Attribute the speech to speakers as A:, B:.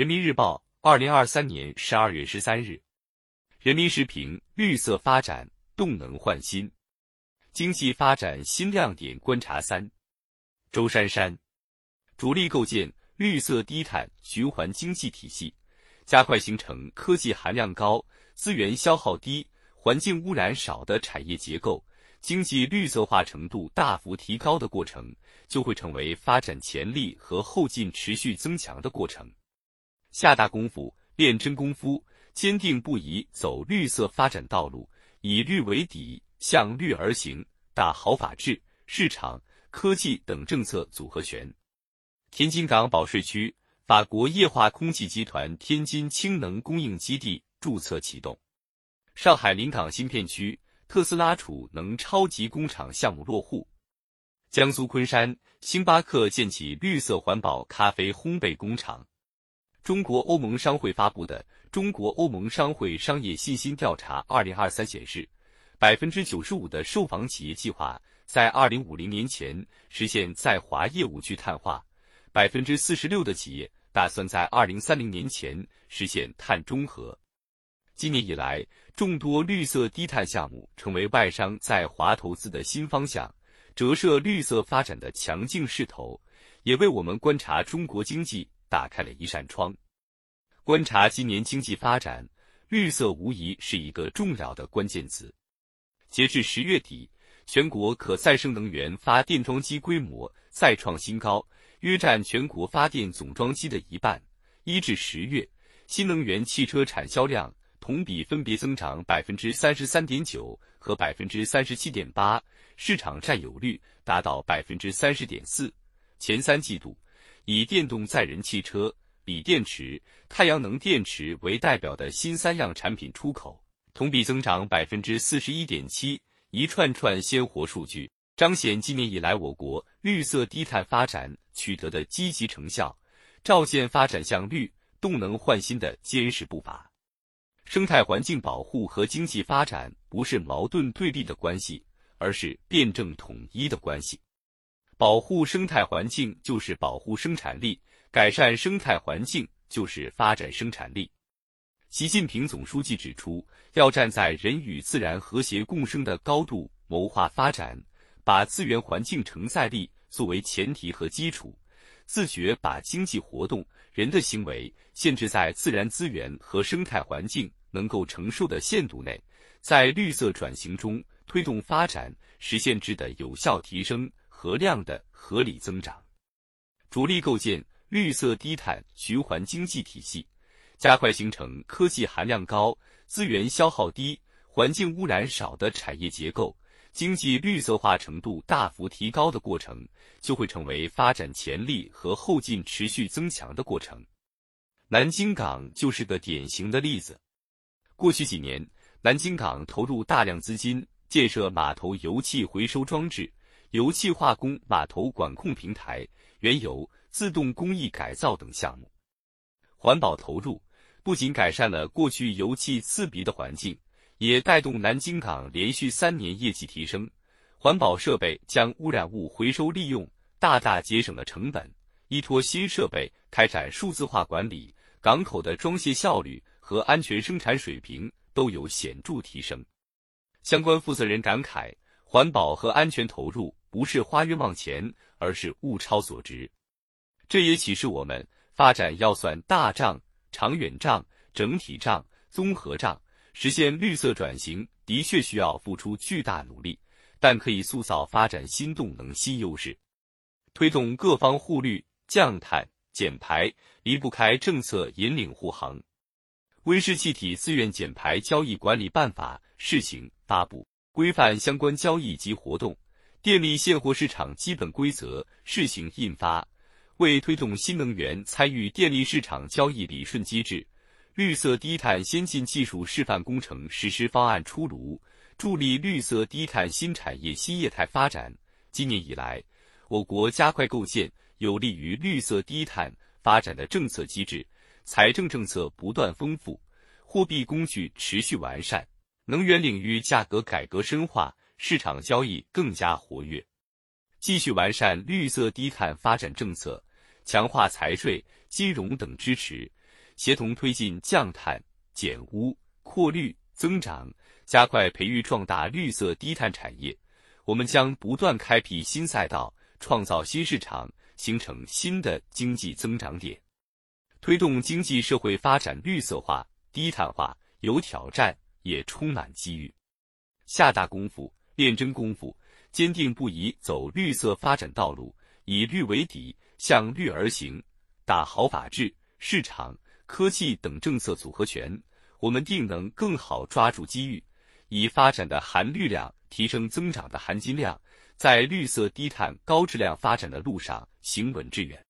A: 人民日报，二零二三年十二月十三日。人民时评：绿色发展，动能换新，经济发展新亮点观察三。周珊珊，主力构建绿色低碳循环经济体系，加快形成科技含量高、资源消耗低、环境污染少的产业结构，经济绿色化程度大幅提高的过程，就会成为发展潜力和后劲持续增强的过程。下大功夫，练真功夫。坚定不移走绿色发展道路，以绿为底，向绿而行，打好法治、市场、科技等政策组合拳。天津港保税区法国液化空气集团天津氢能供应基地注册启动。上海临港新片区特斯拉储能超级工厂项目落户。江苏昆山星巴克建起绿色环保咖啡烘焙工厂。中国欧盟商会发布的《中国欧盟商会商业信心调查（二零二三）》显示，百分之九十五的受访企业计划在二零五零年前实现在华业务去碳化，百分之四十六的企业打算在二零三零年前实现碳中和。今年以来，众多绿色低碳项目成为外商在华投资的新方向，折射绿色发展的强劲势头，也为我们观察中国经济。打开了一扇窗，观察今年经济发展，绿色无疑是一个重要的关键词。截至十月底，全国可再生能源发电装机规模再创新高，约占全国发电总装机的一半。一至十月，新能源汽车产销量同比分别增长百分之三十三点九和百分之三十七点八，市场占有率达到百分之三十点四。前三季度。以电动载人汽车、锂电池、太阳能电池为代表的新三样产品出口同比增长百分之四十一点七，一串串鲜活数据彰显今年以来我国绿色低碳发展取得的积极成效，照见发展向绿、动能换新的坚实步伐。生态环境保护和经济发展不是矛盾对立的关系，而是辩证统一的关系。保护生态环境就是保护生产力，改善生态环境就是发展生产力。习近平总书记指出，要站在人与自然和谐共生的高度谋划发展，把资源环境承载力作为前提和基础，自觉把经济活动、人的行为限制在自然资源和生态环境能够承受的限度内，在绿色转型中推动发展，实现质的有效提升。和量的合理增长，着力构建绿色低碳循环经济体系，加快形成科技含量高、资源消耗低、环境污染少的产业结构，经济绿色化程度大幅提高的过程，就会成为发展潜力和后劲持续增强的过程。南京港就是个典型的例子。过去几年，南京港投入大量资金建设码头油气回收装置。油气化工码头管控平台、原油自动工艺改造等项目，环保投入不仅改善了过去油气刺鼻的环境，也带动南京港连续三年业绩提升。环保设备将污染物回收利用，大大节省了成本。依托新设备开展数字化管理，港口的装卸效率和安全生产水平都有显著提升。相关负责人感慨：环保和安全投入。不是花冤枉钱，而是物超所值。这也启示我们，发展要算大账、长远账、整体账、综合账。实现绿色转型的确需要付出巨大努力，但可以塑造发展新动能新优势。推动各方护绿、降碳、减排，离不开政策引领护航。温室气体自愿减排交易管理办法试行发布，规范相关交易及活动。电力现货市场基本规则试行印发，为推动新能源参与电力市场交易理顺机制，绿色低碳先进技术示范工程实施方案出炉，助力绿色低碳新产业新业态发展。今年以来，我国加快构建有利于绿色低碳发展的政策机制，财政政策不断丰富，货币工具持续完善，能源领域价格改革深化。市场交易更加活跃，继续完善绿色低碳发展政策，强化财税、金融等支持，协同推进降碳、减污、扩绿、增长，加快培育壮大绿色低碳产业。我们将不断开辟新赛道，创造新市场，形成新的经济增长点，推动经济社会发展绿色化、低碳化。有挑战，也充满机遇。下大功夫，练真功夫，坚定不移走绿色发展道路，以绿为底，向绿而行，打好法治、市场、科技等政策组合拳，我们定能更好抓住机遇，以发展的含绿量提升增长的含金量，在绿色低碳高质量发展的路上行稳致远。